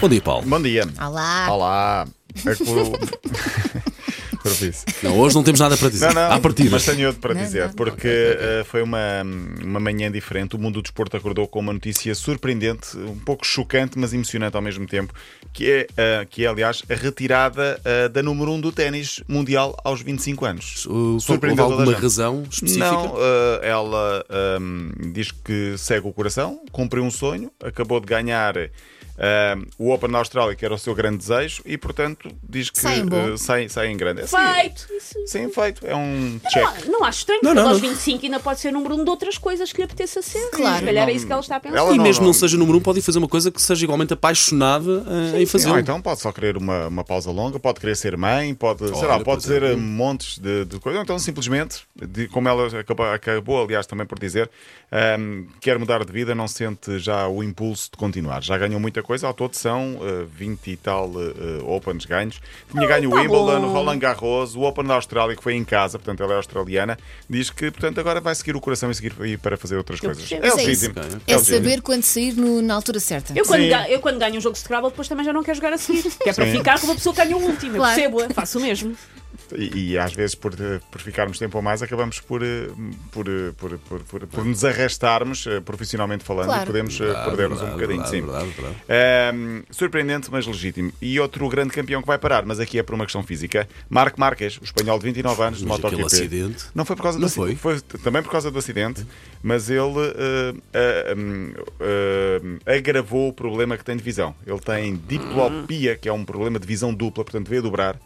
Bom dia, Paulo. Bom dia. Olá. Olá. É que. Não, hoje não temos nada para dizer. Não, não, À partida. mas tenho outro para Não, dizer, não. porque eh, foi uma, uma manhã diferente. O mundo do desporto acordou com uma notícia surpreendente, um pouco chocante, mas emocionante ao mesmo tempo, que é, eh, que é aliás, a retirada eh, da número 1 um do ténis mundial aos 25 anos. Uh, Houve Surpreendeu toda a alguma gente. razão específica? Não, eh, ela ehm, diz que segue o coração, cumpriu um sonho, acabou de ganhar ehm, o Open da Austrália, que era o seu grande desejo, e portanto diz que Sai em bom. eh, sai, sai em grande. É Feito! Isso- Sim, feito. É um Não, check. não acho estranho, Não, porque não, aos não. 25 ainda pode ser número um de outras coisas que lhe apeteça ser. Claro. Se calhar é Não- isso que ela está a pensar. ela E não- mesmo não não- seja número um, pode fazer uma coisa que seja igualmente apaixonada eh, em fazê-lo. Ou então pode só querer uma, uma pausa longa, pode querer ser mãe, pode, sei Olha, lá, pode por dizer exemplo. montes de, de coisas. Ou então simplesmente, de- como ela acabou, acabou, aliás, também por dizer, ahm, quer mudar de vida, não sente já o impulso de continuar. Já ganhou muita coisa, ao todo são eh, 20 e tal eh, Opens ganhos. Tinha ganho o tá Wimbledon, o Roland Garros, o Open da Austrália, que foi em casa, portanto ela é australiana. Diz que, portanto, agora vai seguir o coração e seguir ir para fazer outras Eu coisas. É é legítimo. isso. É legítimo. saber quando sair no- na altura certa. Eu quando, Sim. ga- eu quando ganho um jogo de Scrabble, depois também já não quero jogar a seguir. Que é para Sim. ficar com uma pessoa que ganhou o último. Claro. Eu percebo, faço o mesmo. E, e às vezes, por, eh, por ficarmos tempo a mais, acabamos por, eh, por, eh, por, por, por, por nos arrastarmos, profissionalmente falando, Claro. e podemos Verdade, perdermos um verdade, bocadinho, verdade, sim. verdade, verdade. Ahm, surpreendente, mas legítimo. E outro grande campeão que vai parar, mas aqui é por uma questão física. Marco Marques, o espanhol de 29 anos, de MotoGP. acidente. Não foi por causa Não do acidente, foi? foi também por causa do acidente, mas ele eh, hum, eh, agravou o problema que tem de visão. Ele tem diplopia, que é um problema de visão dupla, portanto vê dobrar.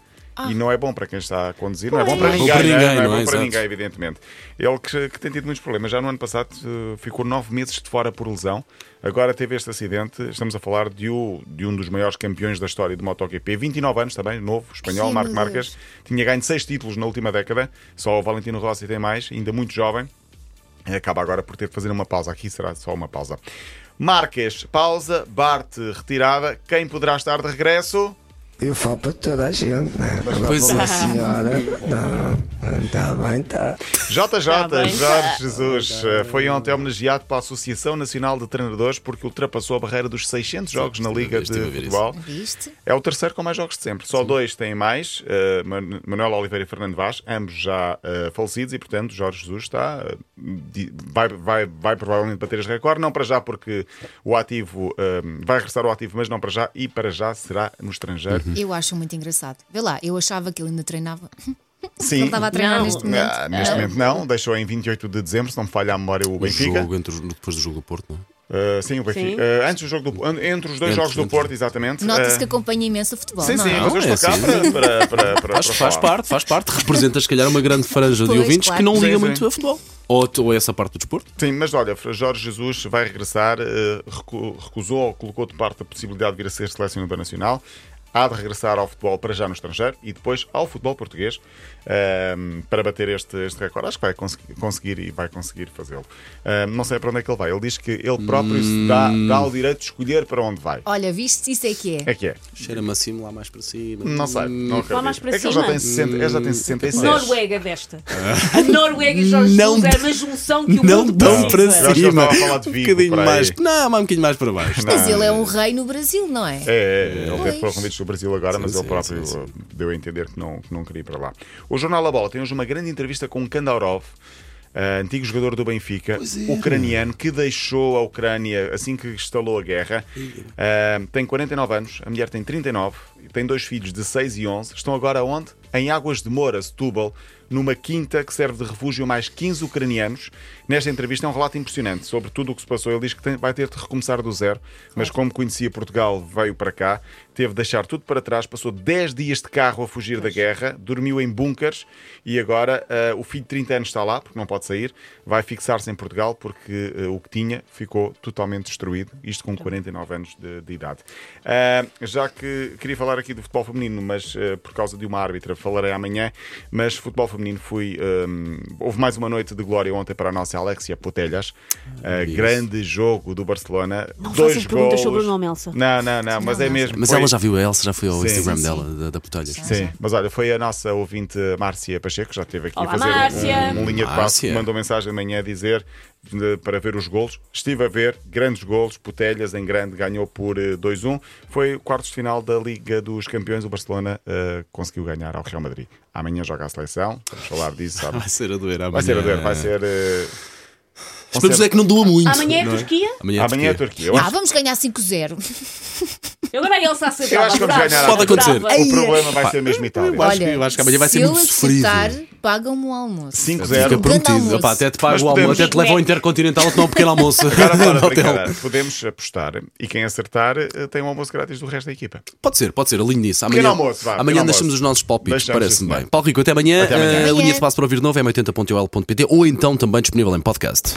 E não é bom para quem está a conduzir, não é bom para ninguém, para não é? ninguém, não é não é? bom para Exato. ninguém, evidentemente. Ele que, que tem tido muitos problemas. Já no ano passado eh, ficou nove meses de fora por lesão. Agora teve este acidente. Estamos a falar de, o- de um dos maiores campeões da história de MotoGP. 29 anos também, novo, espanhol, Ai, Marco Marques. Tinha ganho seis títulos na última década. Só o Valentino Rossi tem mais, ainda muito jovem. Acaba agora por ter de fazer uma pausa. Aqui será só uma pausa. Marques, pausa. Bart, retirada. Quem poderá estar de regresso? Eu falo para toda a gente, né? Pois é. senhora. Não, está bem, está. JJ, Tá bem. Jorge Jesus, eh, foi ontem homenageado pela Associação Nacional de Treinadores porque ultrapassou a barreira dos 600 jogos na estive a Liga ver, estive a de. Futebol. Viste? É o terceiro com mais jogos de sempre. Só dois têm mais, Man- Manuel Oliveira e Fernando Vaz, ambos já eh, falecidos, e portanto Jorge Jesus está, di- vai, vai, vai provavelmente bater este recorde, não para já porque o ativo vai regressar ao ativo, mas não para já, e para já será no estrangeiro. Eu acho muito engraçado. Vê lá, eu achava que ele ainda treinava. Sim. Ele estava a treinar Não. neste momento. Ah, neste momento não, deixou em 28 de dezembro, se não me falha a memória, o O Benfica. jogo entre os- depois do jogo do Porto, não é? Uh, sim, o Benfica. Sim. Uh, antes do jogo do, entre os dois Entre- jogos do Porto, exatamente. Nota-se Uh, que acompanha imenso o futebol. Sim, não sim, é? mas eu Não, estou é cá assim. para, para, para, para, Faz, para faz falar. parte, faz parte. Representa, se calhar, uma grande franja de Pois, ouvintes claro. que não Sim, liga sim. muito a futebol. Ou, ou essa parte do desporto. Sim, mas olha, Jorge Jesus vai regressar, uh, recu- recusou ou colocou de parte a possibilidade de vir a ser selecionador nacional. Há de regressar ao futebol para já no estrangeiro e depois ao futebol português um, para bater este, este recorde. Acho que vai conseguir, conseguir e vai conseguir fazê-lo. Um, não sei para onde é que ele vai. Ele diz que ele próprio se dá, dá o direito de escolher para onde vai. Olha, viste? Isso é que é. É que é. Cheira-me assim lá mais para cima. Não sei. Não acredito. mais para é que ele já cima? tem, 60, ele já tem 66. Noruega desta. A Noruega e Jorge Não Jesus é tão- uma junção que o Não mundo tão para ele cima. estava a falar de Um bocadinho mais. Não, mais um bocadinho mais para baixo. Mas ele é um rei no Brasil, não é? É, é, ele Pois. teve do Brasil agora, mas Sim, ele sim, próprio sim, sim. uh, deu a entender que não, que não queria ir para lá. O Jornal A Bola tem hoje uma grande entrevista com Kandaurov, uh, antigo jogador do Benfica, é. ucraniano, que deixou a Ucrânia assim que instalou a guerra. Uh, tem 49 anos, a mulher tem 39, tem dois filhos de 6 e 11. Estão agora onde? Em Águas de Moura, Setúbal, numa quinta que serve de refúgio a mais 15 ucranianos. Nesta entrevista é um relato impressionante sobre tudo o que se passou. Ele diz que tem- vai ter de recomeçar do zero, mas como conhecia Portugal, veio para cá, teve de deixar tudo para trás, passou 10 dias de carro a fugir da guerra, dormiu em bunkers e agora ah, o filho de 30 anos está lá, porque não pode sair, vai fixar-se em Portugal porque ah, o que tinha ficou totalmente destruído, isto com 49 anos de, de idade. Ah, já que queria falar aqui do futebol feminino, mas por causa de uma árbitra falarei amanhã, mas futebol feminino fui. ah, houve mais uma noite de glória ontem para a nossa Alexia Potelhas, Ah, isso. grande jogo do Barcelona. Não dois golos. sobre o nome, Elsa. Não, não, não, mas Não, é não. mesmo. Mas foi- ela já viu a Elsa, já foi ao Sim, Instagram sim, dela, sim. da, da Putelhas. Sim, mas olha, foi a nossa ouvinte Márcia Pacheco, que já esteve aqui Olá, a fazer Márcia. um, um linha de passo, que mandou mensagem de manhã a dizer de- para ver os golos. Estive a ver grandes golos. Putelhas em grande ganhou por eh, 2-1. Foi o quartos de final da Liga dos Campeões. O Barcelona eh, conseguiu ganhar ao Real Madrid. Amanhã joga a seleção. Vamos falar disso. sabe? Vai ser a doer amanhã. Vai ser a ver, vai ser. eh, Esperemos é que não doa muito. Amanhã é não Turquia? Amanhã é Amanhã é a Turquia. Turquia. Ah, vamos ganhar 5-0. Eu agora Elsa a saber. Eu acho que vamos ganhar. Pode acontecer. o problema vai ser mesmo Itália. Eu acho que- eu acho que amanhã vai ser se muito sofrido. acertar, pagam-me o almoço. 5-0. Fica prometido. até te pago Mas o almoço, até te levo ao Intercontinental a tomar um pequeno almoço. Agora, brincadeira, podemos apostar e quem acertar eh, tem um almoço grátis do resto da equipa. Pode ser, pode ser, alinho nisso. Amanhã, almoço, vá, amanhã deixamos almoço. os nossos palpites, parece-me bem. Paulo Rico, até amanhã. Até amanhã. A Amanhã. linha de passo para ouvir de novo é 80.ol.pt ou então também disponível em podcast.